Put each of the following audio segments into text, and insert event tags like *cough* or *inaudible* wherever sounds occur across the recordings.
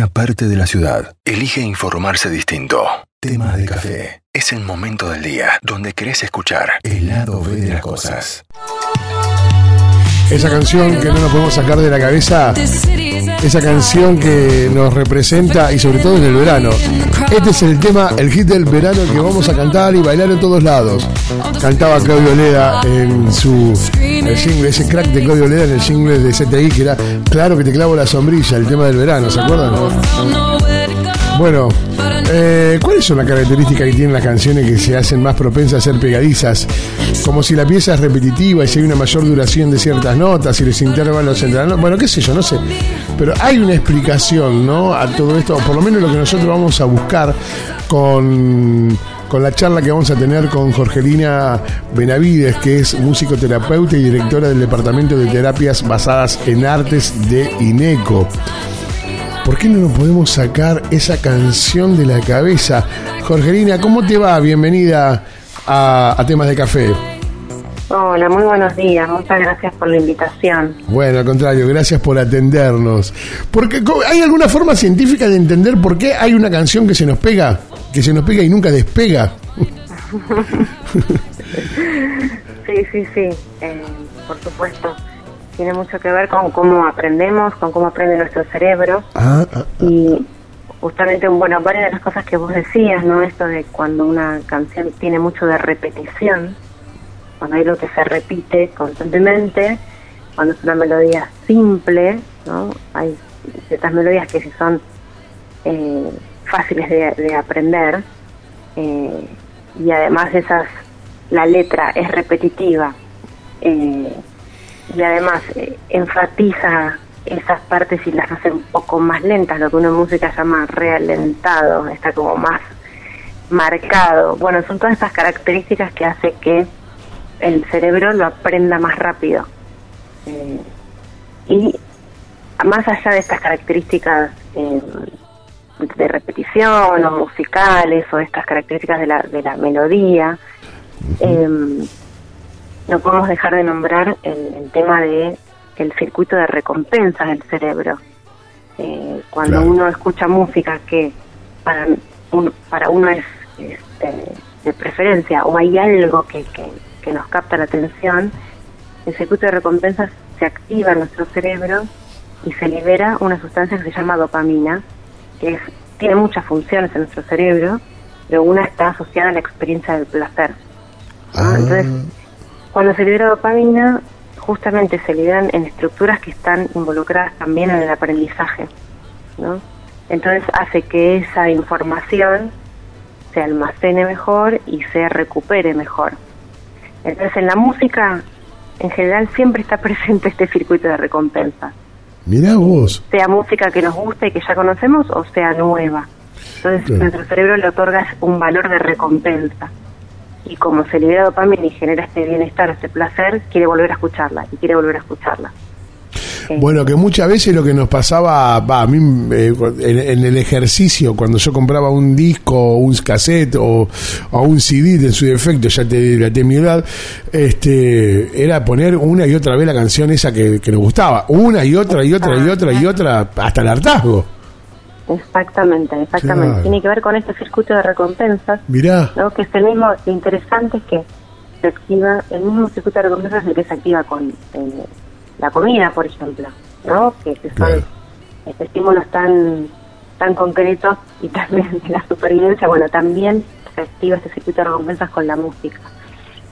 una parte de la ciudad elige informarse distinto. Temas de café. Es el momento del día donde querés escuchar el lado B de las cosas. Esa canción que no nos podemos sacar de la cabeza, esa canción que nos representa y sobre todo en el verano. Este es el tema, el hit del verano que vamos a cantar y bailar en todos lados. Cantaba Claudio Leda en su el single, ese crack de Claudio Leda en el single de CTI que era Claro que te clavo la sombrilla, el tema del verano, ¿se acuerdan? Bueno, eh, ¿cuáles son las características que tienen las canciones que se hacen más propensas a ser pegadizas? Como si la pieza es repetitiva y si hay una mayor duración de ciertas notas y los intervalos notas. Bueno, qué sé yo, no sé. Pero hay una explicación, ¿no? A todo esto, por lo menos lo que nosotros vamos a buscar con, con la charla que vamos a tener con Jorgelina Benavides, que es musicoterapeuta y directora del Departamento de Terapias Basadas en Artes de INECO. ¿Por qué no nos podemos sacar esa canción de la cabeza? Jorgelina, ¿cómo te va? Bienvenida a, a Temas de Café. Hola, muy buenos días. Muchas gracias por la invitación. Bueno, al contrario, gracias por atendernos. Porque ¿Hay alguna forma científica de entender por qué hay una canción que se nos pega, que se nos pega y nunca despega? *laughs* Sí, sí, sí, eh, por supuesto. Tiene mucho que ver con cómo aprendemos, con cómo aprende nuestro cerebro. Ah, ah, Y justamente, bueno, varias de las cosas que vos decías, ¿no? Esto de cuando una canción tiene mucho de repetición, cuando hay lo que se repite constantemente, cuando es una melodía simple, ¿no? Hay ciertas melodías que sí son eh, fáciles de, de aprender eh, y además esas, la letra es repetitiva eh, y además eh, enfatiza esas partes y las hace un poco más lentas, lo que en música llama realentado, está como más marcado. Bueno, son todas estas características que hace que el cerebro lo aprenda más rápido. Eh, y más allá de estas características eh, de repetición o musicales o estas características de la, de la melodía, eh, no podemos dejar de nombrar el, el tema de el circuito de recompensas del cerebro. Eh, cuando Claro. uno escucha música que para, un- para uno es este, de preferencia o hay algo que, que, que nos capta la atención, el circuito de recompensas se activa en nuestro cerebro y se libera una sustancia que se llama dopamina, que es, tiene muchas funciones en nuestro cerebro, pero una está asociada a la experiencia del placer. ¿no? ah. Entonces, cuando se libera dopamina, justamente se liberan en estructuras que están involucradas también en el aprendizaje, ¿no? Entonces hace que esa información se almacene mejor y se recupere mejor. Entonces en la música, en general, siempre está *laughs* presente este circuito de recompensa, Mirá vos. sea música que nos guste y que ya conocemos o sea nueva. Entonces Claro. nuestro cerebro le otorga un valor de recompensa y como se libera dopamina y genera este bienestar, este placer, quiere volver a escucharla y quiere volver a escucharla. Bueno, que muchas veces lo que nos pasaba, a mí eh, en, en el ejercicio, cuando yo compraba un disco, o un cassette o, o un CD en su defecto, ya te dilaté mi edad, este, era poner una y otra vez la canción esa que, que nos gustaba, una y otra y otra y otra y otra, hasta el hartazgo. Exactamente, exactamente. Claro. Tiene que ver con este circuito de recompensas, Mirá, ¿no? que es el mismo, lo interesante es que se activa, el mismo circuito de recompensas es el que se activa con eh, la comida, por ejemplo, ¿no? que, que son Claro. estímulos tan tan concretos y también la supervivencia, bueno, también se activa este circuito de recompensas con la música.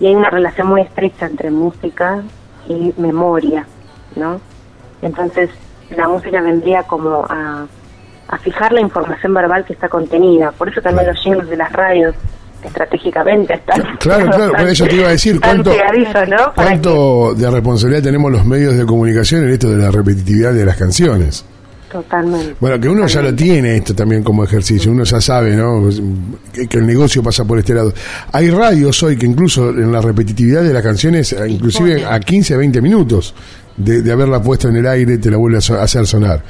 Y hay una relación muy estrecha entre música y memoria, ¿no? Entonces, la música vendría como a, a fijar la información verbal que está contenida. Por eso también los jingles de las radios estratégicamente están... Claro, claro, por eso te iba a decir, ¿cuánto- ¿cuánto de responsabilidad tenemos los medios de comunicación en esto de la repetitividad de las canciones? Totalmente. Bueno, que uno ya lo tiene esto también como ejercicio, uno ya sabe, ¿no? Que, que el negocio pasa por este lado. Hay radios hoy que incluso en la repetitividad de las canciones, eh, inclusive a 15, 20 minutos de, de haberla puesto en el aire, te la vuelve a so- a hacer sonar.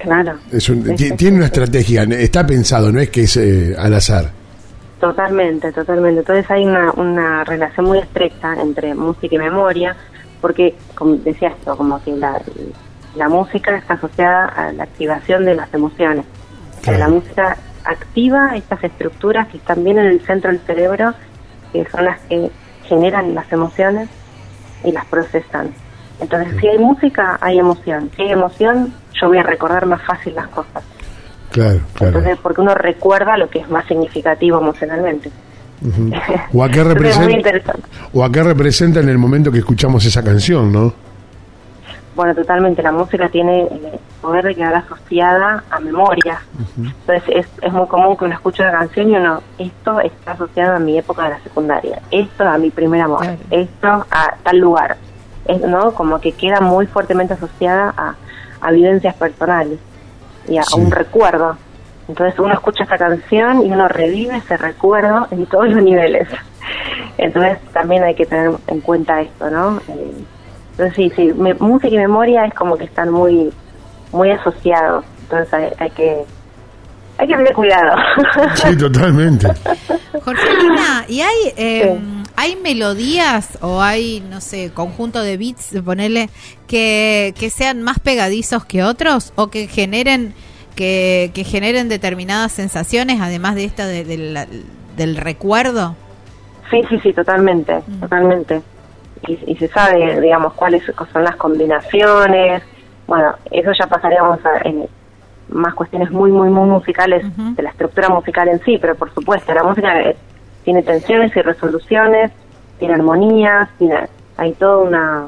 Claro. Es un- Sí, ti- sí, tiene sí, una estrategia, está pensado, no es que es eh, al azar. Totalmente, totalmente. Entonces hay una, una relación muy estrecha entre música y memoria, porque, como decías, esto, como que la, la música está asociada a la activación de las emociones. La música activa estas estructuras que están bien en el centro del cerebro, que son las que generan las emociones y las procesan. Entonces, si hay música, hay emoción. Si hay emoción, yo voy a recordar más fácil las cosas. Claro, claro. Entonces, porque uno recuerda lo que es más significativo emocionalmente. *laughs* o, a qué representa, o a qué representa en el momento que escuchamos esa canción, ¿no? Bueno, totalmente. La música tiene el poder de quedar asociada a memoria. Entonces es, es muy común que uno escuche una canción y uno, esto está asociado a mi época de la secundaria, esto a mi primer amor, esto a tal lugar. Es, ¿no? Como que queda muy fuertemente asociada a, a vivencias personales y a, un recuerdo. Entonces uno escucha esta canción y uno revive ese recuerdo en todos los niveles. Entonces también hay que tener en cuenta esto, ¿no? Eh, entonces sí, sí, música y memoria es como que están muy muy asociados. Entonces hay, que hay que tener cuidado. Sí, totalmente. Jorgelina, ¿y hay em, hay melodías o hay, no sé, conjunto de beats, ponerle, que, que sean más pegadizos que otros o que generen que, que generen determinadas sensaciones, además de esta del recuerdo? Sí, sí, sí, totalmente, mm. totalmente y, se sabe, digamos, cuáles son las combinaciones. Bueno, eso ya pasaríamos a en más cuestiones muy, muy, muy musicales de la estructura musical en sí, pero por supuesto, la música tiene tensiones y resoluciones, tiene armonías, tiene, hay toda una,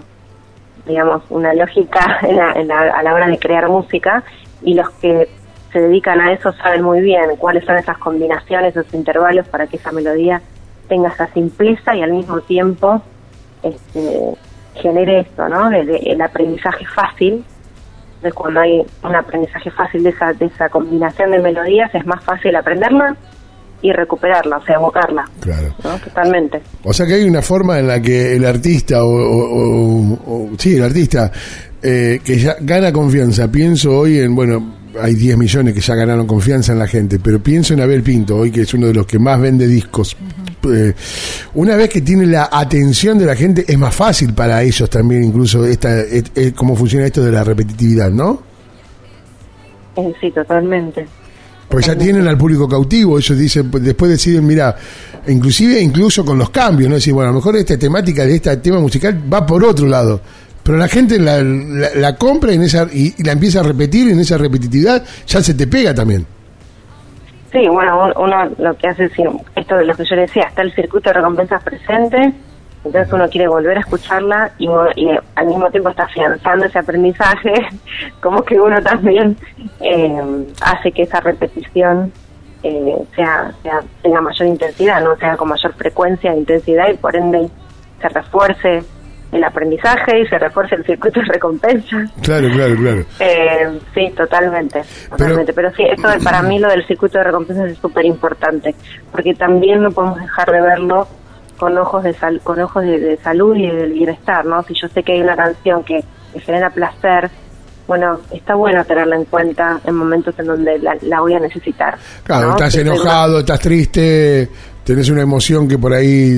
digamos, una lógica *laughs* a la hora de crear música y los que se dedican a eso saben muy bien cuáles son esas combinaciones, esos intervalos para que esa melodía tenga esa simpleza y al mismo tiempo este, genere esto, ¿no? el aprendizaje fácil, de cuando hay un aprendizaje fácil de esa, de esa combinación de melodías, es más fácil aprenderla y recuperarla, o sea, evocarla. Claro. Totalmente. O sea que hay una forma en la que el artista, o, sí, el artista, eh, que ya gana confianza, pienso hoy en, bueno, hay 10 millones que ya ganaron confianza en la gente, pero pienso en Abel Pinto, hoy que es uno de los que más vende discos eh, una vez que tiene la atención de la gente, es más fácil para ellos también, incluso, esta, cómo funciona esto de la repetitividad, ¿no? Eh, sí, totalmente. Pues ya tienen al público cautivo, ellos dicen, pues, después deciden, mira, inclusive incluso con los cambios, ¿no? Decir, bueno, a lo mejor esta temática de este tema musical va por otro lado. Pero la gente la, la, compra en esa, y, la empieza a repetir en esa repetitividad, ya se te pega también. Sí, bueno, uno lo que hace es, esto de lo que yo decía, está el circuito de recompensas presente, entonces uno quiere volver a escucharla y, al mismo tiempo está afianzando ese aprendizaje, *laughs* como que uno también eh, hace que esa repetición eh, sea, sea tenga mayor intensidad, no sea con mayor frecuencia e intensidad y por ende se refuerce el aprendizaje y se refuerza el circuito de recompensa. Claro, claro, claro. *laughs* Eh, sí, totalmente, totalmente. Pero, sí, esto para mí lo del circuito de recompensa es súper importante, porque también no podemos dejar de verlo con ojos de sal, con ojos de, salud y del bienestar, ¿no? Si yo sé que hay una canción que, genera placer, bueno, está bueno tenerla en cuenta en momentos en donde la, voy a necesitar. Claro, estás enojado, estás triste, tenés una emoción que por ahí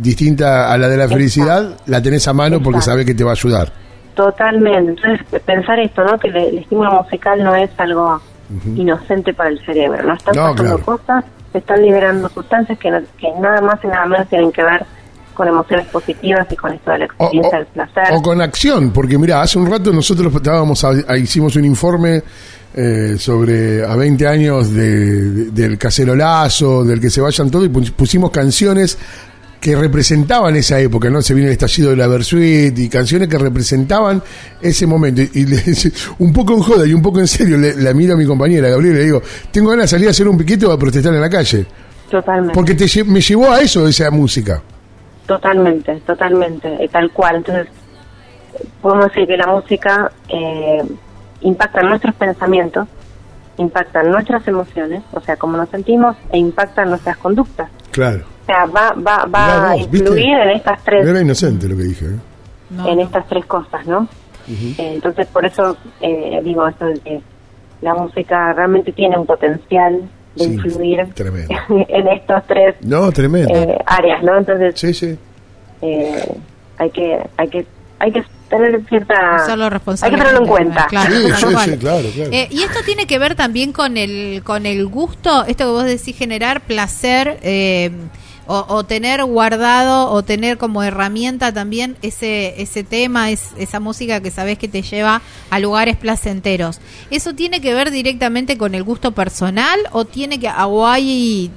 distinta a la de la felicidad, la tenés a mano porque sabes que te va a ayudar. Totalmente. Entonces, pensar esto, ¿no? Que el, estímulo musical no es algo inocente para el cerebro. No están pasando cosas, se están liberando sustancias que, que nada más y nada menos tienen que ver con emociones positivas y con esto de la experiencia del placer. O con acción, porque mira, hace un rato nosotros estábamos, hicimos un informe eh, sobre a 20 años de, del cacerolazo, del que se vayan todos, y pusimos canciones que representaban esa época, ¿no? Se viene el estallido de la Versuit y canciones que representaban ese momento. Y, un poco en joda y un poco en serio le, la miro a mi compañera Gabriel y le digo, tengo ganas de salir a hacer un piquete o a protestar en la calle. Totalmente. Porque te, me llevó a eso esa música. Totalmente, totalmente, tal cual. Entonces, podemos decir que la música eh, impactan nuestros pensamientos, impactan nuestras emociones, o sea, cómo nos sentimos, e impactan nuestras conductas. Claro. O sea, va, va, va a influir en estas tres... Era inocente lo que dije. ¿eh? en estas tres cosas, ¿no? Eh, entonces, por eso eh, digo esto de que la música realmente tiene un potencial de influir *laughs* en estos tres no, tremendo. áreas, ¿no? Entonces, sí, sí. hay que hay que hay que tener cierta... Hay que tenerlo en cuenta. Claro, Sí, tal sí, cual. sí, claro, claro. Eh, y esto tiene que ver también con el con el gusto, esto que vos decís generar placer eh, o, o tener guardado o tener como herramienta también ese ese tema, es, esa música que sabés que te lleva a lugares placenteros. ¿Eso tiene que ver directamente con el gusto personal o tiene que o hay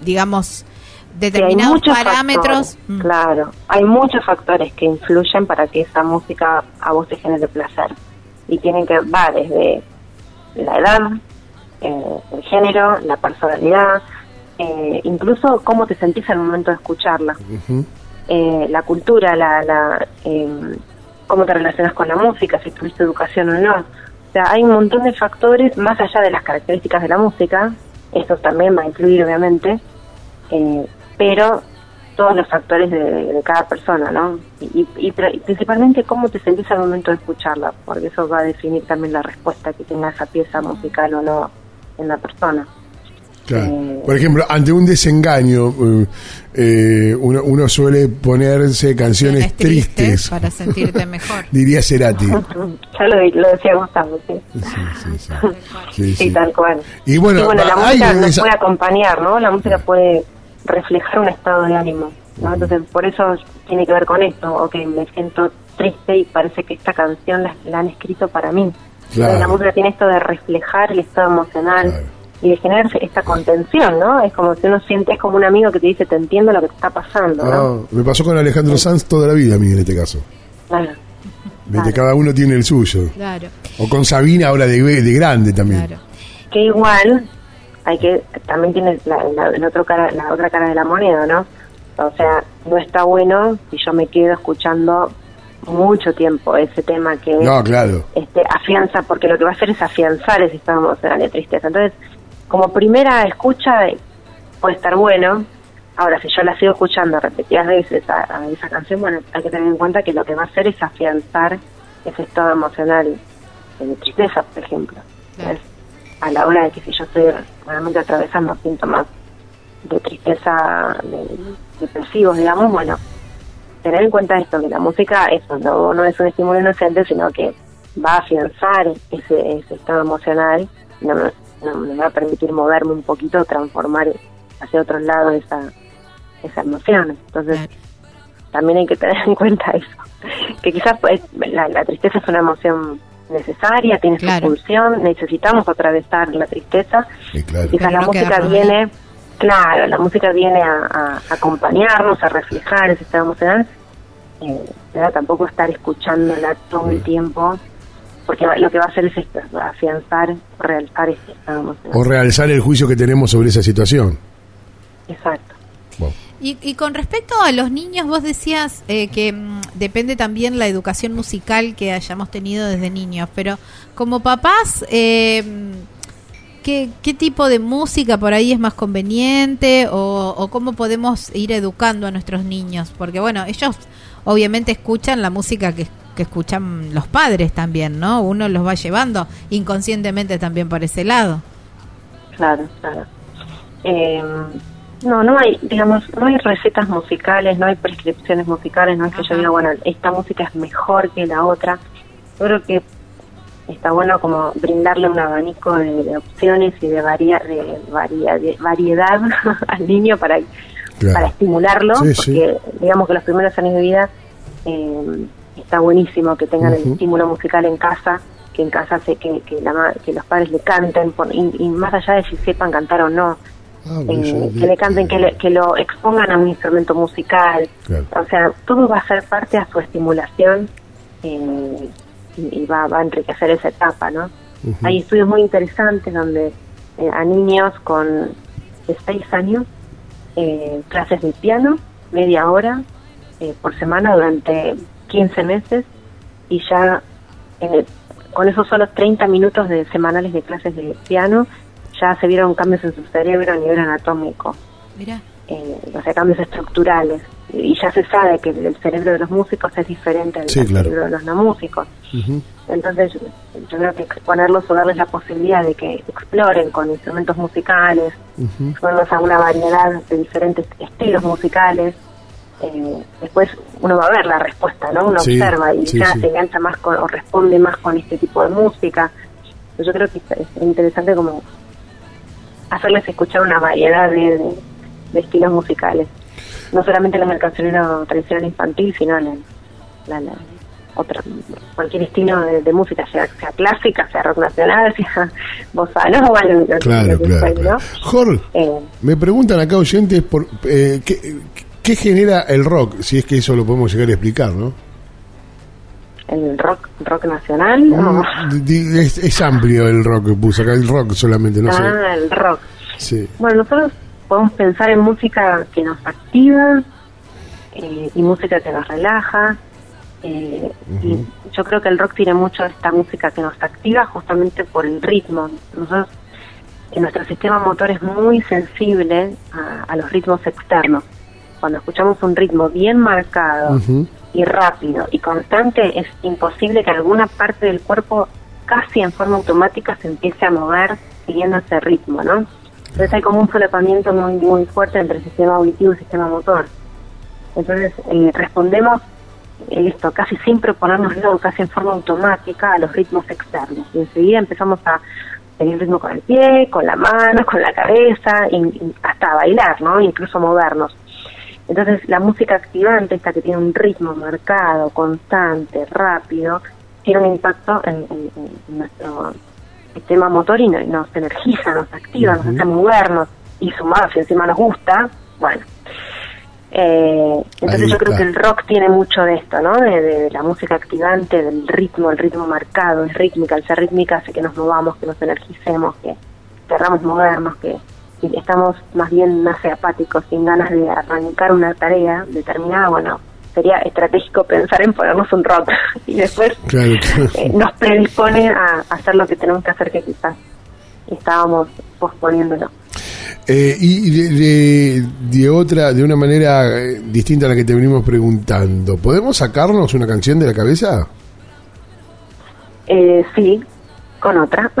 digamos Sí, determinados muchos parámetros? factores, Mm, Claro, hay muchos factores que influyen para que esa música a vos te genere placer. Y tienen que va desde la edad, eh, el género, la personalidad, eh, incluso cómo te sentís al momento de escucharla. Eh, la cultura, la, la, eh, cómo te relacionas con la música, si tuviste educación o no. O sea, hay un montón de factores más allá de las características de la música. Eso también va a influir, obviamente. Eh, pero todos los factores de, de cada persona, ¿no? Y, y- y pri- principalmente cómo te sentís al momento de escucharla, porque eso va a definir también la respuesta que tenga esa pieza musical o no en la persona. Claro. Eh, Por ejemplo, ante un desengaño, eh, eh, uno, uno suele ponerse canciones Tienes triste tristes, para sentirte mejor. *laughs* diría Cerati. *laughs* ya lo, lo decía Gustavo, sí. Sí, sí, sí. Sí, *laughs* Sí, sí. tal cual. Y bueno, la hay música nos esa- puede acompañar, ¿no? La música puede reflejar un estado de ánimo, ¿no? Entonces, por eso tiene que ver con esto. Ok, me siento triste y parece que esta canción la, la han escrito para mí. Claro. La música tiene esto de reflejar el estado emocional Claro. Y de generar esta contención, ¿no? Es como si uno siente, es como un amigo que te dice, te entiendo lo que te está pasando, ¿no? Ah, me pasó con Alejandro Sanz toda la vida a mí en este caso. Claro. Cada uno tiene el suyo. Claro, O con Sabina ahora de, de grande también. claro. que igual hay que también tiene la, la, el otro cara, la otra cara de la moneda, ¿no? O sea, no está bueno si yo me quedo escuchando mucho tiempo ese tema que No, claro. este afianza, porque lo que va a hacer es afianzar ese estado emocional de tristeza. Entonces, como primera escucha puede estar bueno. Ahora, si yo la sigo escuchando repetidas veces a, a esa canción, bueno, hay que tener en cuenta que lo que va a hacer es afianzar ese estado emocional de tristeza, por ejemplo. A la hora de que si yo estoy realmente atravesando síntomas de tristeza de- depresivos, digamos, bueno, tener en cuenta esto, que la música eso no, no es un estímulo inocente, sino que va a afianzar ese, ese estado emocional, no, no me va a permitir moverme un poquito, transformar hacia otro lado esa, esa emoción. Entonces, Claro. también hay que tener en cuenta eso, que quizás pues, la, la tristeza es una emoción necesaria, tiene Claro. su función, necesitamos atravesar la tristeza, Sí, claro. quizás Pero la no música viene, claro, la música viene a, a acompañarnos, a reflejar ese estado emocional, eh, pero tampoco estar escuchándola todo el tiempo, porque lo que va a hacer es esto, va a afianzar, realzar ese estado. O realzar el juicio que tenemos sobre esa situación. Exacto. Bueno. Y, y con respecto a los niños, vos decías eh, que mm, depende también la educación musical que hayamos tenido desde niños, pero como papás, eh, ¿qué, qué tipo de música por ahí es más conveniente o, o cómo podemos ir educando a nuestros niños? Porque bueno, ellos obviamente escuchan la música que, que escuchan los padres también, ¿no? Uno los va llevando inconscientemente también por ese lado. Claro, claro. Eh, no, no hay, digamos, no hay recetas musicales, no hay prescripciones musicales, no es que yo diga, bueno, esta música es mejor que la otra. Yo creo que está bueno como brindarle un abanico de, de opciones y de, varia, de, varia- de variedad *laughs* al niño para, Claro. para estimularlo, Sí, sí. porque digamos que los primeros años de vida eh, está buenísimo que tengan el estímulo musical en casa, que en casa sé que, que, la que los padres le canten, por- y, y más allá de si sepan cantar o no, Ah, bueno, eh, que le canten, que, le- que lo expongan a un instrumento musical, Claro. o sea, todo va a ser parte a su estimulación eh, y, y va, va a enriquecer esa etapa, ¿no? Hay estudios muy interesantes donde eh, a niños con de 6 años, eh, clases de piano, media hora por semana durante 15 meses y ya en el- con esos solo 30 minutos de semanales de clases de piano ya se vieron cambios en su cerebro a nivel anatómico Mira, eh, o sea, cambios estructurales. Y ya se sabe que el cerebro de los músicos es diferente al Sí, del claro. cerebro de los no músicos. Entonces, yo creo que exponerlos o darles la posibilidad de que exploren con instrumentos musicales, exponerlos a una variedad de diferentes estilos musicales, eh, después uno va a ver la respuesta, ¿no? Uno Sí, observa y sí, ya sí. se engancha más con, o responde más con este tipo de música. Yo creo que es es interesante como hacerles escuchar una variedad de, de- de estilos musicales. No solamente los del cancionero tradicional infantil, sino la, la- la- otra, cualquier estilo de, de música, sea, sea clásica, sea rock nacional, *laughs* sea bossa nova, lo- Claro, claro, fuere, claro. ¿no? Jorge, Eh, me preguntan acá oyentes por eh, ¿qué, qué genera el rock, si es que eso lo podemos llegar a explicar, ¿no? el rock rock nacional Mm, Es, es amplio el rock que puse acá, el rock solamente, no sé. ah el rock. Sí. bueno nosotros podemos pensar en música que nos activa eh, y música que nos relaja eh, y yo creo que el rock tiene mucho de esta música que nos activa justamente por el ritmo. Nosotros en nuestro sistema motor es muy sensible a, a los ritmos externos cuando escuchamos un ritmo bien marcado y rápido y constante, es imposible que alguna parte del cuerpo casi en forma automática se empiece a mover siguiendo ese ritmo, ¿no? Entonces hay como un solapamiento muy muy fuerte entre el sistema auditivo y el sistema motor. Entonces eh, respondemos eh, esto casi sin proponernoslo, casi en forma automática a los ritmos externos. Y enseguida empezamos a tener ritmo con el pie, con la mano, con la cabeza, y, y hasta bailar, ¿no? Incluso movernos. Entonces, la música activante, esta que tiene un ritmo marcado, constante, rápido, tiene un impacto en, en- en nuestro sistema motor y no- y nos energiza, nos activa, nos hace movernos y sumado, si encima nos gusta, bueno. Eh, entonces yo creo que el rock tiene mucho de esto, ¿no? De, de la música activante, del ritmo, el ritmo marcado, es rítmica, el ser rítmica hace que nos movamos, que nos energicemos, que querramos movernos, que si estamos más bien, no sé, apáticos, sin ganas de arrancar una tarea determinada, bueno, sería estratégico pensar en ponernos un rock *laughs* y después Claro, claro. eh, nos predispone a hacer lo que tenemos que hacer que quizás estábamos posponiéndolo. Eh, y de, de- de otra, de una manera eh, distinta a la que te venimos preguntando, ¿podemos sacarnos una canción de la cabeza? Eh, sí, con otra. *laughs*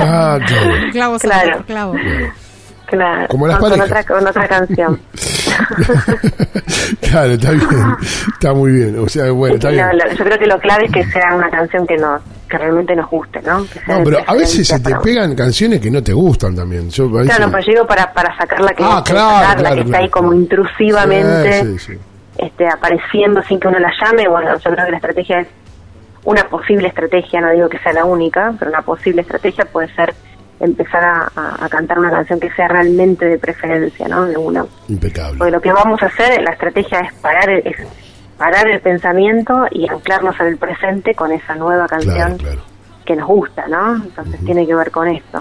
Ah, claro. Clavo, Claro. claro. clavo. claro, Como las con, otra, con otra canción. *laughs* claro, está bien, está muy bien. O sea, bueno, está bien. No, lo- yo creo que lo clave es que sea una canción que nos que realmente nos guste, ¿no? No, pero a veces se te pegan canciones que no te gustan también. Yo, veces- Claro, pero yo digo para, para sacarla que, Ah, que claro, sacarla, claro, que está claro, ahí como intrusivamente Sí, sí, sí. este, apareciendo sin que uno la llame. Bueno, yo creo que la estrategia es una posible estrategia, no digo que sea la única, pero una posible estrategia puede ser empezar a, a- a cantar una canción que sea realmente de preferencia, ¿no? De una. Impecable. Porque lo que vamos a hacer, la estrategia es parar el, es parar el pensamiento y anclarnos en el presente con esa nueva canción Claro, claro. que nos gusta, ¿no? Entonces tiene que ver con esto.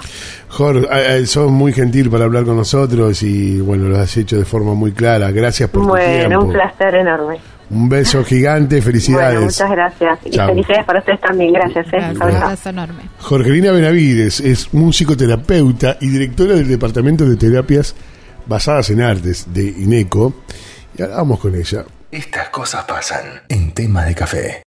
Jorge, eh, eh, sos muy gentil para hablar con nosotros y bueno, lo has hecho de forma muy clara. Gracias por tu Bueno, tiempo. un placer enorme. Un beso gigante, felicidades. Bueno, muchas gracias. Y Chao. felicidades para ustedes también. Gracias. ¿eh? Un abrazo enorme. Jorgelina Benavides es musicoterapeuta y directora del Departamento de Terapias Basadas en Artes de INECO. Y ahora vamos con ella. Estas cosas pasan en tema de café.